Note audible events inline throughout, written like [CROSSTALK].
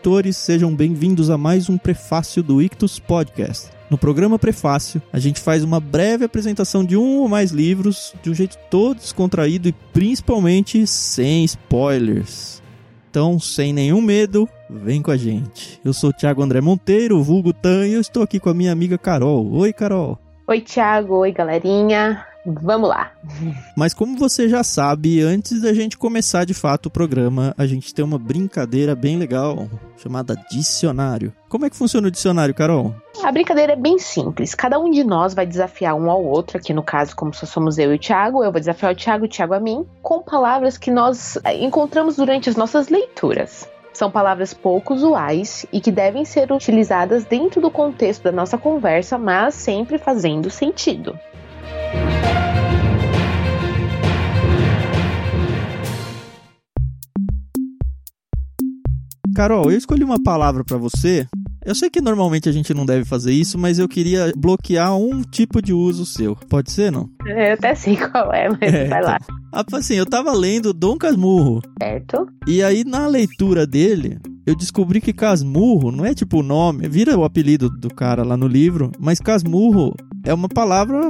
leitores, sejam bem-vindos a mais um prefácio do Ictus Podcast. No programa Prefácio, a gente faz uma breve apresentação de um ou mais livros de um jeito todo descontraído e principalmente sem spoilers. Então, sem nenhum medo, vem com a gente. Eu sou o Thiago André Monteiro, vulgo Tan, e eu estou aqui com a minha amiga Carol. Oi, Carol. Oi, Thiago. Oi, galerinha. Vamos lá. Mas como você já sabe, antes da gente começar de fato o programa, a gente tem uma brincadeira bem legal chamada dicionário. Como é que funciona o dicionário, Carol? A brincadeira é bem simples. Cada um de nós vai desafiar um ao outro, aqui no caso, como só somos eu e o Thiago, eu vou desafiar o Thiago, o Thiago a mim, com palavras que nós eh, encontramos durante as nossas leituras. São palavras pouco usuais e que devem ser utilizadas dentro do contexto da nossa conversa, mas sempre fazendo sentido. Carol, eu escolhi uma palavra para você. Eu sei que normalmente a gente não deve fazer isso, mas eu queria bloquear um tipo de uso seu. Pode ser, não? Eu até sei qual é, mas é, vai lá. Então, ah, assim, eu tava lendo Dom Casmurro. Certo. E aí, na leitura dele, eu descobri que Casmurro não é tipo o nome, vira o apelido do cara lá no livro, mas Casmurro é uma palavra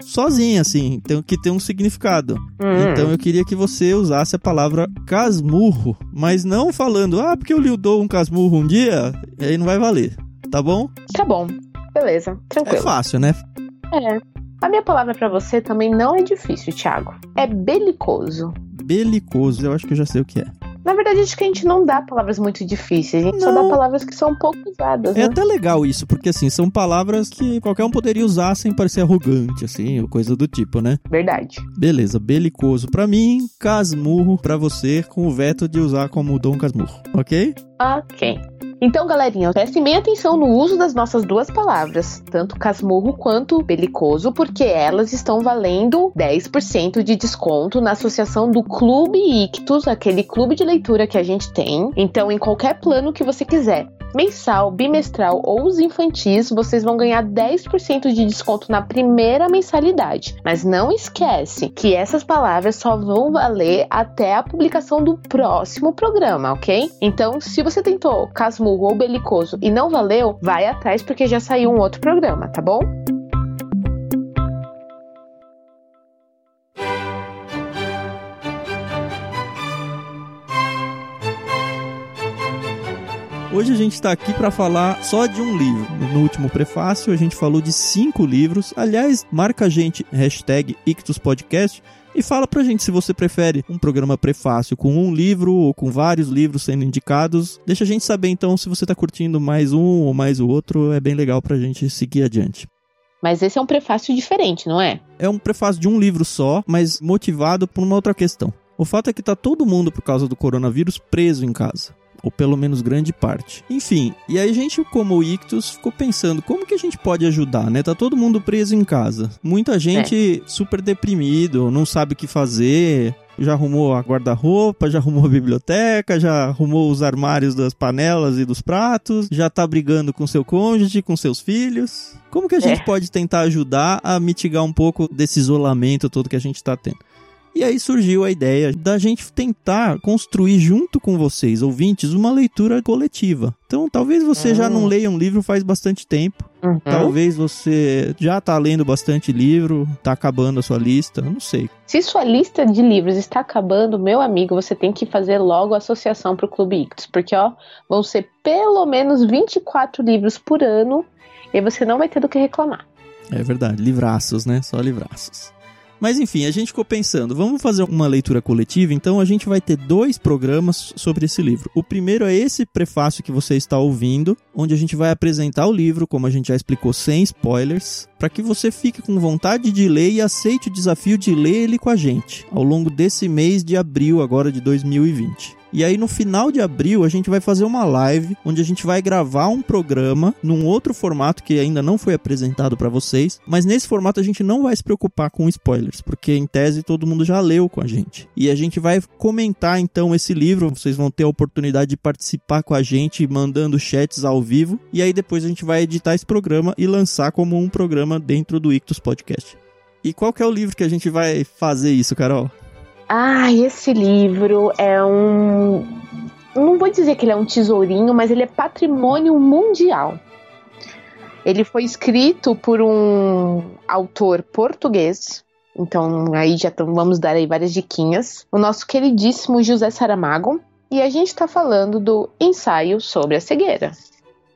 sozinha, assim, tem, que tem um significado. Uhum. Então eu queria que você usasse a palavra casmurro, mas não falando, ah, porque eu lhe dou um casmurro um dia, aí não vai valer, tá bom? Tá bom, beleza, tranquilo. É fácil, né? É. A minha palavra para você também não é difícil, Thiago. É belicoso. Belicoso, eu acho que eu já sei o que é. Na verdade, acho que a gente não dá palavras muito difíceis, a gente não. só dá palavras que são pouco usadas. É né? até legal isso, porque assim, são palavras que qualquer um poderia usar sem parecer arrogante, assim, ou coisa do tipo, né? Verdade. Beleza, belicoso para mim, casmurro para você, com o veto de usar como Dom Casmurro, ok? Ok. Então, galerinha, prestem atenção no uso das nossas duas palavras, tanto casmurro quanto belicoso, porque elas estão valendo 10% de desconto na associação do Clube Ictus, aquele clube de leitura que a gente tem. Então, em qualquer plano que você quiser, mensal, bimestral ou os infantis, vocês vão ganhar 10% de desconto na primeira mensalidade. Mas não esquece que essas palavras só vão valer até a publicação do próximo programa, ok? Então, se você tentou casmurro ou belicoso e não valeu, vai atrás porque já saiu um outro programa, tá bom? Hoje a gente está aqui para falar só de um livro. No último prefácio a gente falou de cinco livros. Aliás, marca a gente, hashtag IctusPodcast, e fala pra gente se você prefere um programa prefácio com um livro ou com vários livros sendo indicados. Deixa a gente saber então se você tá curtindo mais um ou mais o outro. É bem legal pra gente seguir adiante. Mas esse é um prefácio diferente, não é? É um prefácio de um livro só, mas motivado por uma outra questão. O fato é que tá todo mundo, por causa do coronavírus, preso em casa ou pelo menos grande parte. Enfim, e aí a gente, como Ictus, ficou pensando como que a gente pode ajudar, né? Tá todo mundo preso em casa. Muita gente é. super deprimido, não sabe o que fazer, já arrumou a guarda-roupa, já arrumou a biblioteca, já arrumou os armários das panelas e dos pratos, já tá brigando com seu cônjuge, com seus filhos. Como que a gente é. pode tentar ajudar a mitigar um pouco desse isolamento todo que a gente tá tendo? E aí surgiu a ideia da gente tentar construir junto com vocês, ouvintes, uma leitura coletiva. Então, talvez você já não hum. leia um livro faz bastante tempo. Uhum. Talvez você já está lendo bastante livro, está acabando a sua lista, não sei. Se sua lista de livros está acabando, meu amigo, você tem que fazer logo a associação para o Clube Ictus, porque ó, vão ser pelo menos 24 livros por ano e você não vai ter do que reclamar. É verdade, livraços, né? Só livraços. Mas enfim, a gente ficou pensando, vamos fazer uma leitura coletiva, então a gente vai ter dois programas sobre esse livro. O primeiro é esse prefácio que você está ouvindo, onde a gente vai apresentar o livro, como a gente já explicou, sem spoilers, para que você fique com vontade de ler e aceite o desafio de ler ele com a gente, ao longo desse mês de abril agora de 2020. E aí no final de abril a gente vai fazer uma live onde a gente vai gravar um programa num outro formato que ainda não foi apresentado para vocês, mas nesse formato a gente não vai se preocupar com spoilers, porque em tese todo mundo já leu com a gente. E a gente vai comentar então esse livro, vocês vão ter a oportunidade de participar com a gente mandando chats ao vivo, e aí depois a gente vai editar esse programa e lançar como um programa dentro do Ictus Podcast. E qual que é o livro que a gente vai fazer isso, Carol? Ah, esse livro é um não vou dizer que ele é um tesourinho, mas ele é patrimônio mundial. Ele foi escrito por um autor português. Então, aí já vamos dar aí várias diquinhas. O nosso queridíssimo José Saramago. E a gente está falando do ensaio sobre a cegueira.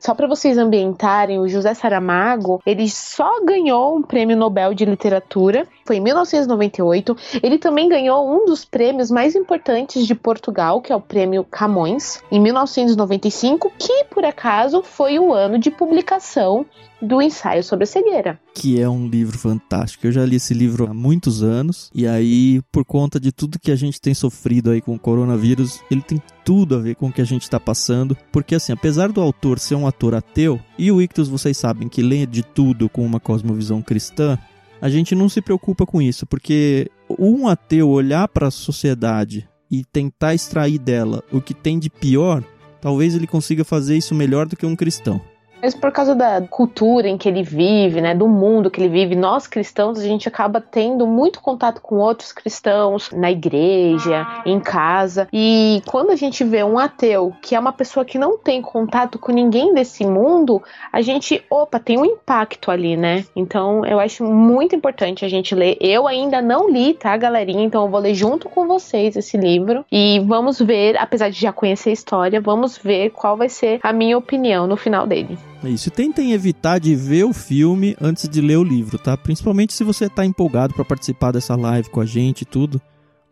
Só para vocês ambientarem, o José Saramago, ele só ganhou um prêmio Nobel de Literatura, foi em 1998. Ele também ganhou um dos prêmios mais importantes de Portugal, que é o Prêmio Camões, em 1995, que por acaso foi o ano de publicação do ensaio sobre a cegueira. Que é um livro fantástico. Eu já li esse livro há muitos anos. E aí, por conta de tudo que a gente tem sofrido aí com o coronavírus, ele tem tudo a ver com o que a gente está passando. Porque, assim, apesar do autor ser um ator ateu, e o Ictus, vocês sabem que lê de tudo com uma cosmovisão cristã, a gente não se preocupa com isso. Porque um ateu olhar para a sociedade e tentar extrair dela o que tem de pior, talvez ele consiga fazer isso melhor do que um cristão. Mas por causa da cultura em que ele vive, né, do mundo que ele vive, nós cristãos, a gente acaba tendo muito contato com outros cristãos na igreja, em casa. E quando a gente vê um ateu, que é uma pessoa que não tem contato com ninguém desse mundo, a gente, opa, tem um impacto ali, né? Então eu acho muito importante a gente ler. Eu ainda não li, tá, galerinha? Então eu vou ler junto com vocês esse livro e vamos ver, apesar de já conhecer a história, vamos ver qual vai ser a minha opinião no final dele. É isso. tentem evitar de ver o filme antes de ler o livro, tá? Principalmente se você tá empolgado para participar dessa live com a gente e tudo.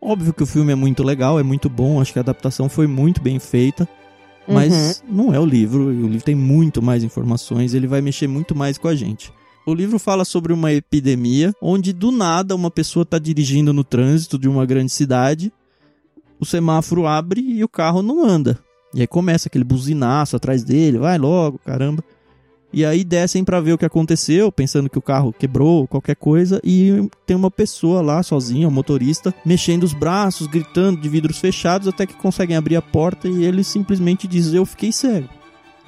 Óbvio que o filme é muito legal, é muito bom, acho que a adaptação foi muito bem feita. Mas uhum. não é o livro, o livro tem muito mais informações, ele vai mexer muito mais com a gente. O livro fala sobre uma epidemia onde do nada uma pessoa está dirigindo no trânsito de uma grande cidade, o semáforo abre e o carro não anda. E aí começa aquele buzinaço atrás dele, vai logo, caramba. E aí descem para ver o que aconteceu, pensando que o carro quebrou, qualquer coisa, e tem uma pessoa lá sozinha, o um motorista, mexendo os braços, gritando de vidros fechados, até que conseguem abrir a porta e ele simplesmente diz: "Eu fiquei cego".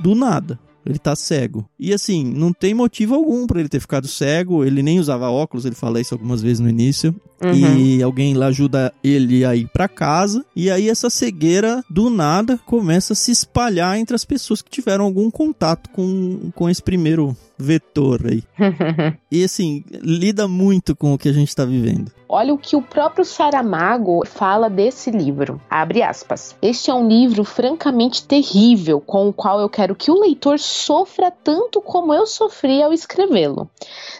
Do nada. Ele tá cego. E assim, não tem motivo algum para ele ter ficado cego. Ele nem usava óculos, ele fala isso algumas vezes no início. Uhum. E alguém lá ajuda ele a ir para casa. E aí essa cegueira, do nada, começa a se espalhar entre as pessoas que tiveram algum contato com, com esse primeiro vetor aí. [LAUGHS] e assim, lida muito com o que a gente está vivendo. Olha o que o próprio Saramago fala desse livro. Abre aspas. Este é um livro francamente terrível, com o qual eu quero que o leitor sofra tanto como eu sofri ao escrevê-lo.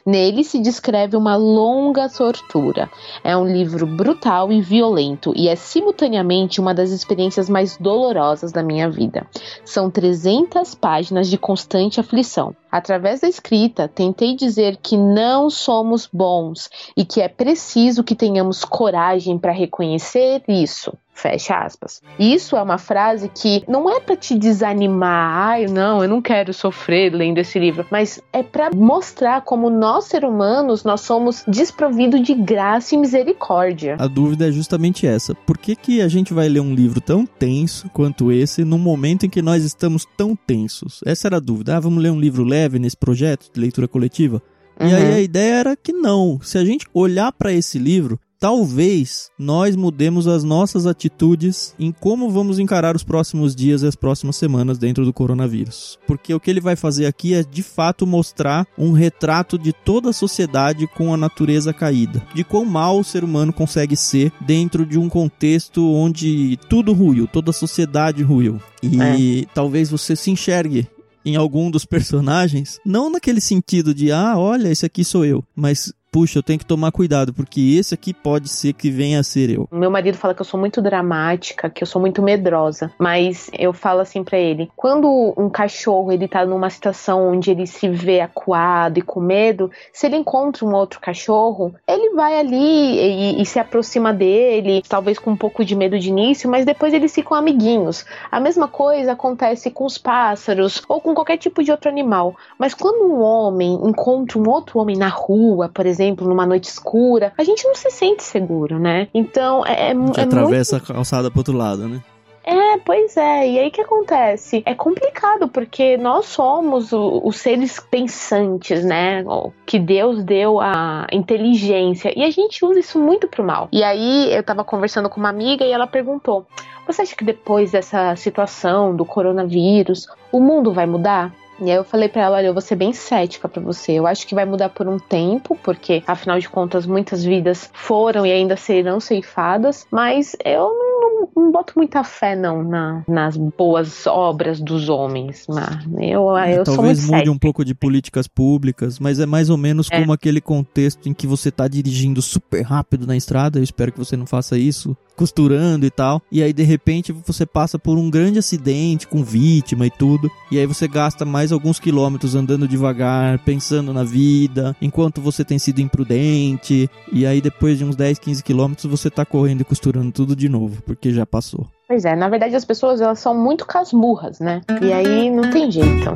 Nele se descreve uma longa tortura. É um livro brutal e violento e é simultaneamente uma das experiências mais dolorosas da minha vida. São 300 páginas de constante aflição. Através da escrita, tentei dizer que não somos bons e que é preciso que tenhamos coragem para reconhecer isso. Fecha aspas. Isso é uma frase que não é para te desanimar, ai, não, eu não quero sofrer lendo esse livro, mas é para mostrar como nós, seres humanos, nós somos desprovidos de graça e misericórdia. A dúvida é justamente essa. Por que, que a gente vai ler um livro tão tenso quanto esse num momento em que nós estamos tão tensos? Essa era a dúvida. Ah, vamos ler um livro leve nesse projeto de leitura coletiva? Uhum. E aí uhum. a ideia era que não. Se a gente olhar para esse livro, talvez nós mudemos as nossas atitudes em como vamos encarar os próximos dias e as próximas semanas dentro do coronavírus. Porque o que ele vai fazer aqui é de fato mostrar um retrato de toda a sociedade com a natureza caída, de quão mal o ser humano consegue ser dentro de um contexto onde tudo ruiu, toda a sociedade ruiu. E é. talvez você se enxergue em algum dos personagens, não naquele sentido de ah, olha, esse aqui sou eu, mas puxa, eu tenho que tomar cuidado, porque esse aqui pode ser que venha a ser eu. Meu marido fala que eu sou muito dramática, que eu sou muito medrosa, mas eu falo assim para ele, quando um cachorro ele tá numa situação onde ele se vê acuado e com medo, se ele encontra um outro cachorro, ele vai ali e, e se aproxima dele, talvez com um pouco de medo de início, mas depois eles ficam amiguinhos. A mesma coisa acontece com os pássaros ou com qualquer tipo de outro animal. Mas quando um homem encontra um outro homem na rua, por exemplo, exemplo, numa noite escura, a gente não se sente seguro, né? Então é, é, gente é atravessa muito... a calçada pro outro lado, né? É, pois é. E aí o que acontece? É complicado, porque nós somos os seres pensantes, né? Que Deus deu a inteligência. E a gente usa isso muito pro mal. E aí eu tava conversando com uma amiga e ela perguntou: Você acha que depois dessa situação do coronavírus, o mundo vai mudar? E aí eu falei para ela, olha, eu vou ser bem cética para você. Eu acho que vai mudar por um tempo, porque afinal de contas muitas vidas foram e ainda serão ceifadas, mas eu não, não, não boto muita fé não na, nas boas obras dos homens, mas eu, é, eu Talvez sou mude cética. um pouco de políticas públicas, mas é mais ou menos É. como aquele contexto em que você tá dirigindo super rápido na estrada, eu espero que você não faça isso, costurando e tal, e aí de repente você passa por um grande acidente com vítima e tudo, e aí você gasta mais alguns quilômetros andando devagar, pensando na vida, enquanto você tem sido imprudente, e aí depois de uns 10, 15 quilômetros você tá correndo e costurando tudo de novo, porque já passou. Pois é, na verdade as pessoas elas são muito casmurras, né? E aí não tem jeito.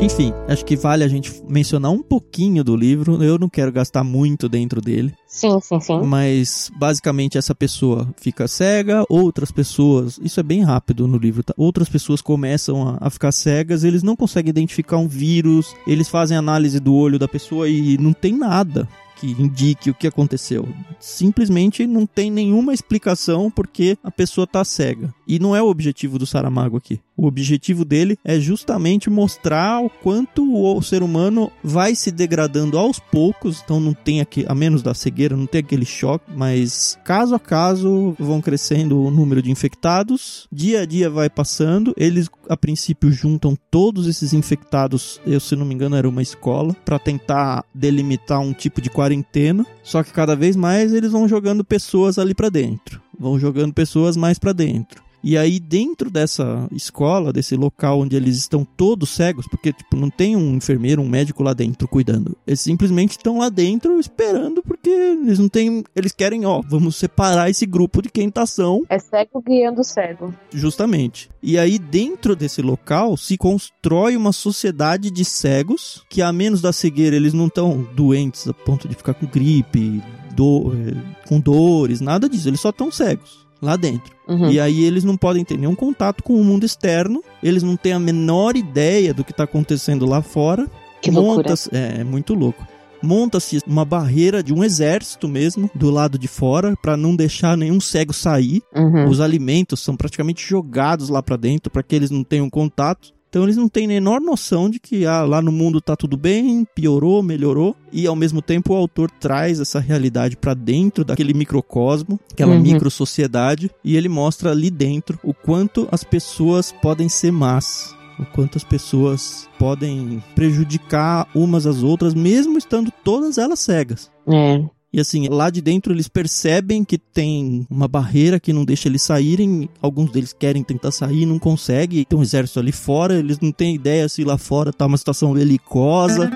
Enfim, acho que vale a gente mencionar um pouquinho do livro. Eu não quero gastar muito dentro dele, Sim, sim, sim. mas basicamente essa pessoa fica cega, outras pessoas, isso é bem rápido no livro, tá? Outras pessoas começam a, a ficar cegas, eles não conseguem identificar um vírus, eles fazem análise do olho da pessoa e não tem nada que indique o que aconteceu. Simplesmente não tem nenhuma explicação porque a pessoa tá cega. E não é o objetivo do Saramago aqui. O objetivo dele é justamente mostrar o quanto o ser humano vai se degradando aos poucos, então não tem aqui, a menos da cegueira, não tem aquele choque, mas caso a caso vão crescendo o número de infectados, dia a dia vai passando, eles a princípio juntam todos esses infectados, eu se não me engano era uma escola, para tentar delimitar um tipo de quarentena, só que cada vez mais eles vão jogando pessoas ali para dentro, vão jogando pessoas mais para dentro. E aí, dentro dessa escola, desse local onde eles estão todos cegos, porque tipo, não tem um enfermeiro, um médico lá dentro cuidando. Eles simplesmente estão lá dentro esperando, porque eles não têm. Eles querem, ó, vamos separar esse grupo de quem tá são, É cego guiando cego. justamente. E aí, dentro desse local, se constrói uma sociedade de cegos, que a menos da cegueira, eles não estão doentes a ponto de ficar com gripe, do, eh, com dores, nada disso. Eles só estão cegos lá dentro. Uhum. E aí eles não podem ter nenhum contato com o mundo externo, eles não têm a menor ideia do que está acontecendo lá fora. Que loucura. É, é muito louco. Monta-se uma barreira de um exército mesmo do lado de fora para não deixar nenhum cego sair. Uhum. Os alimentos são praticamente jogados lá para dentro para que eles não tenham contato. Então eles não têm a menor noção de que ah, lá no mundo tá tudo bem, piorou, melhorou, e ao mesmo tempo o autor traz essa realidade para dentro daquele microcosmo, aquela Uhum. microsociedade, e ele mostra ali dentro o quanto as pessoas podem ser más, o quanto as pessoas podem prejudicar umas às outras, mesmo estando todas elas cegas. É. E assim, lá de dentro eles percebem que tem uma barreira que não deixa eles saírem. Alguns deles querem tentar sair, não conseguem. Tem um exército ali fora, eles não têm ideia se lá fora tá uma situação belicosa,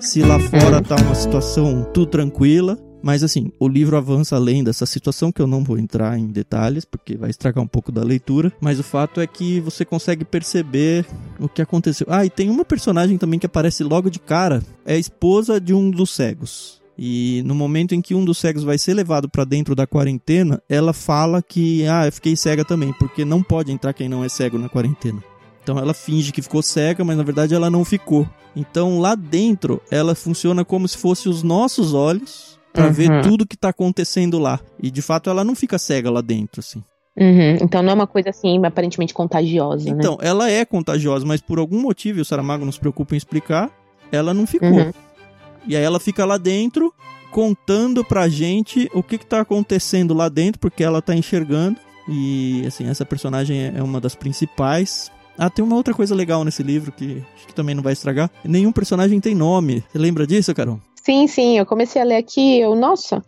se lá fora tá uma situação tudo tranquila. Mas assim, o livro avança além dessa situação, que eu não vou entrar em detalhes, porque vai estragar um pouco da leitura. Mas o fato é que você consegue perceber o que aconteceu. Ah, e tem uma personagem também que aparece logo de cara. É a esposa de um dos cegos. E no momento em que um dos cegos vai ser levado pra dentro da quarentena, ela fala que, ah, eu fiquei cega também, porque não pode entrar quem não é cego na quarentena. Então ela finge que ficou cega, mas na verdade ela não ficou. Então lá dentro ela funciona como se fosse os nossos olhos pra Uhum. ver tudo que tá acontecendo lá. E de fato ela não fica cega lá dentro, assim. Uhum. Então não é uma coisa assim aparentemente contagiosa, né? Então, ela é contagiosa, mas por algum motivo, e o Saramago não se preocupa em explicar, ela não ficou. Uhum. E aí ela fica lá dentro contando pra gente o que, que tá acontecendo lá dentro, porque ela tá enxergando. E assim, essa personagem é- uma das principais. Ah, tem uma outra coisa legal nesse livro que acho que também não vai estragar. Nenhum personagem tem nome. Você lembra disso, Carol? Sim, sim, eu comecei a ler aqui, eu, nossa.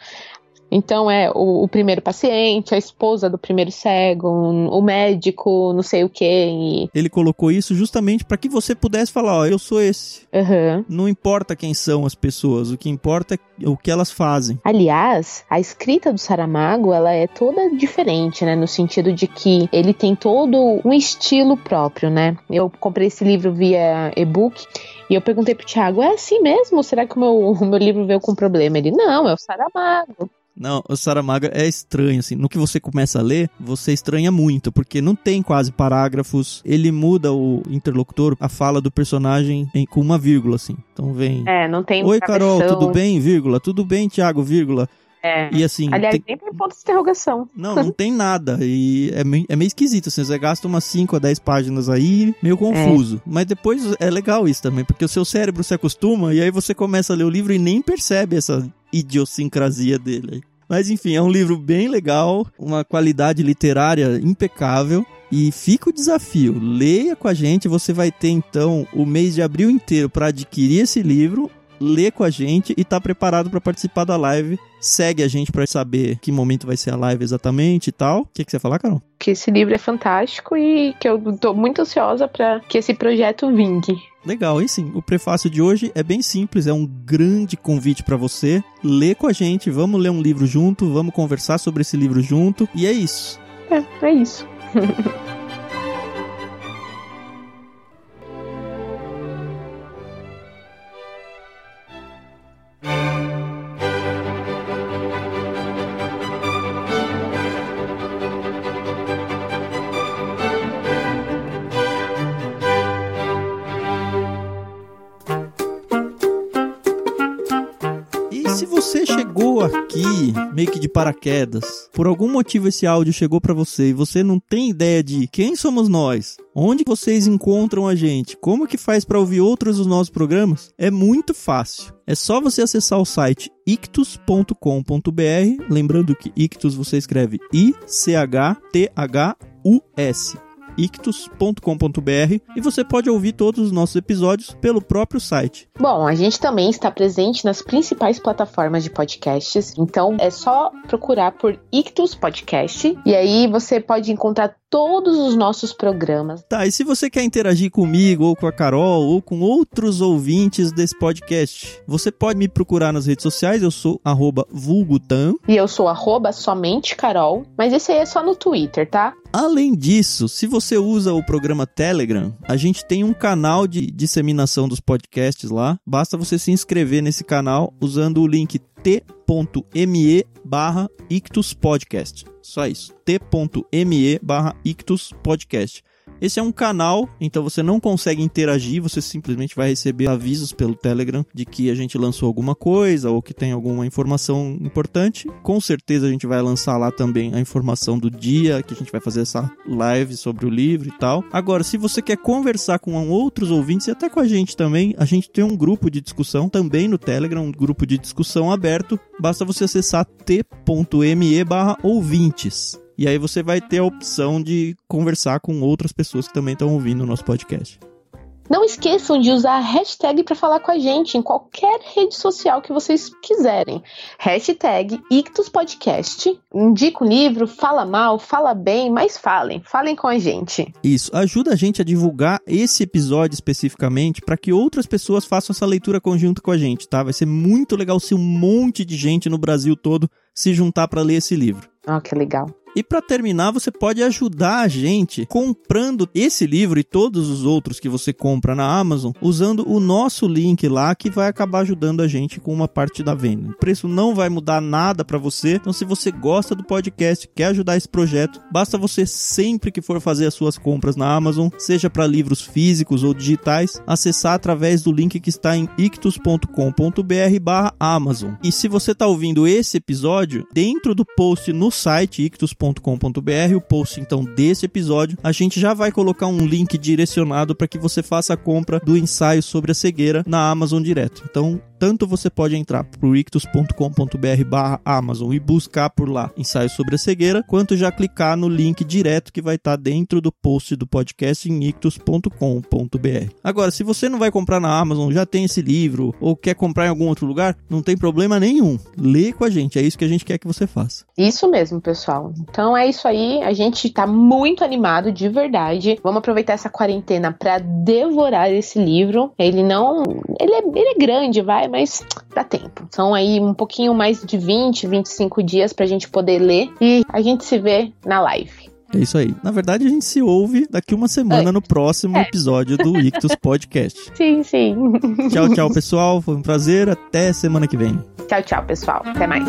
Então é o, o primeiro paciente, a esposa do primeiro cego, o médico, não sei o quê. Ele colocou isso justamente para que você pudesse falar, ó, eu sou esse. E... Uhum. Não importa quem são as pessoas, o que importa é o que elas fazem. Aliás, a escrita do Saramago, ela é toda diferente, né? No sentido de que ele tem todo um estilo próprio, né? Eu comprei esse livro via e-book e eu perguntei pro Thiago, é assim mesmo? Será que o meu, [LAUGHS] o meu livro veio com problema? Ele, não, é o Saramago. Não, o Saramago é estranho, assim. No que você começa a ler, você estranha muito, porque não tem quase parágrafos. Ele muda o interlocutor, a fala do personagem em, com uma vírgula, assim. Então vem. É, não tem. Oi, Carol, tudo bem? Vírgula. Tudo bem, Thiago? Vírgula. É. E assim. Aliás, tem... nem tem ponto de interrogação. Não, não tem nada. E é meio, é meio esquisito, assim. Você gasta umas 5 a 10 páginas aí, meio confuso. É. Mas depois é legal isso também, porque o seu cérebro se acostuma e aí você começa a ler o livro e nem percebe essa idiosincrasia dele. Mas enfim, é um livro bem legal, uma qualidade literária impecável. E fica o desafio, leia com a gente, você vai ter então o mês de abril inteiro para adquirir esse livro lê com a gente e tá preparado para participar da live. Segue a gente para saber que momento vai ser a live exatamente e tal. O que, que você ia falar, Carol? Que esse livro é fantástico e que eu tô muito ansiosa para que esse projeto vingue. Legal, e sim, o prefácio de hoje é bem simples, é um grande convite para você. Lê com a gente, vamos ler um livro junto, vamos conversar sobre esse livro junto, e é isso. É, é isso. [LAUGHS] aqui meio que de paraquedas. Por algum motivo esse áudio chegou para você e você não tem ideia de quem somos nós, onde vocês encontram a gente, como que faz para ouvir outros dos nossos programas, é muito fácil. É só você acessar o site ictus.com.br, lembrando que ictus você escreve I C H T H U S ictus.com.br e você pode ouvir todos os nossos episódios pelo próprio site. Bom, a gente também está presente nas principais plataformas de podcasts, então é só procurar por Ictus Podcast e aí você pode encontrar todos os nossos programas. Tá, e se você quer interagir comigo, ou com a Carol, ou com outros ouvintes desse podcast, você pode me procurar nas redes sociais, eu sou vulgutan. E eu sou somente Carol, mas esse aí é só no Twitter, tá? Além disso, se você usa o programa Telegram, a gente tem um canal de disseminação dos podcasts lá. Basta você se inscrever nesse canal usando o link t.me barra Ictus Podcast. Só isso. t.me barra Ictus Podcast. Esse é um canal, então você não consegue interagir, você simplesmente vai receber avisos pelo Telegram de que a gente lançou alguma coisa ou que tem alguma informação importante. Com certeza a gente vai lançar lá também a informação do dia que a gente vai fazer essa live sobre o livro e tal. Agora, se você quer conversar com outros ouvintes e até com a gente também, a gente tem um grupo de discussão também no Telegram, um grupo de discussão aberto. Basta você acessar t.me/ouvintes. E aí você vai ter a opção de conversar com outras pessoas que também estão ouvindo o nosso podcast. Não esqueçam de usar a hashtag para falar com a gente em qualquer rede social que vocês quiserem. Hashtag IctusPodcast. Indica o livro, fala mal, fala bem, mas falem. Falem com a gente. Isso. Ajuda a gente a divulgar esse episódio especificamente para que outras pessoas façam essa leitura conjunta com a gente, tá? Vai ser muito legal se um monte de gente no Brasil todo se juntar para ler esse livro. Ah, oh, que legal. E para terminar, você pode ajudar a gente comprando esse livro e todos os outros que você compra na Amazon, usando o nosso link lá que vai acabar ajudando a gente com uma parte da venda. O preço não vai mudar nada para você. Então, se você gosta do podcast, quer ajudar esse projeto, basta você sempre que for fazer as suas compras na Amazon, seja para livros físicos ou digitais, acessar através do link que está em ictus.com.br/amazon. E se você está ouvindo esse episódio, dentro do post no site ictus com.br o post então desse episódio, a gente já vai colocar um link direcionado para que você faça a compra do ensaio sobre a cegueira na Amazon direto. Então, tanto você pode entrar para ictus.com.br barra Amazon e buscar por lá ensaio sobre a cegueira, quanto já clicar no link direto que vai estar tá dentro do post do podcast em ictus.com.br. Agora, se você não vai comprar na Amazon, já tem esse livro ou quer comprar em algum outro lugar, não tem problema nenhum. Lê com a gente, é isso que a gente quer que você faça. Isso mesmo, pessoal. Então é isso aí, a gente tá muito animado de verdade. Vamos aproveitar essa quarentena para devorar esse livro. Ele não, ele é, ele é grande, vai, mas dá tempo. São aí um pouquinho mais de 20, 25 dias pra gente poder ler e a gente se vê na live. É isso aí. Na verdade, a gente se ouve daqui uma semana no próximo é. episódio do Ictus Podcast. [LAUGHS] Sim, sim. Tchau, tchau, pessoal. Foi um prazer. Até semana que vem. Tchau, tchau, pessoal. Até mais.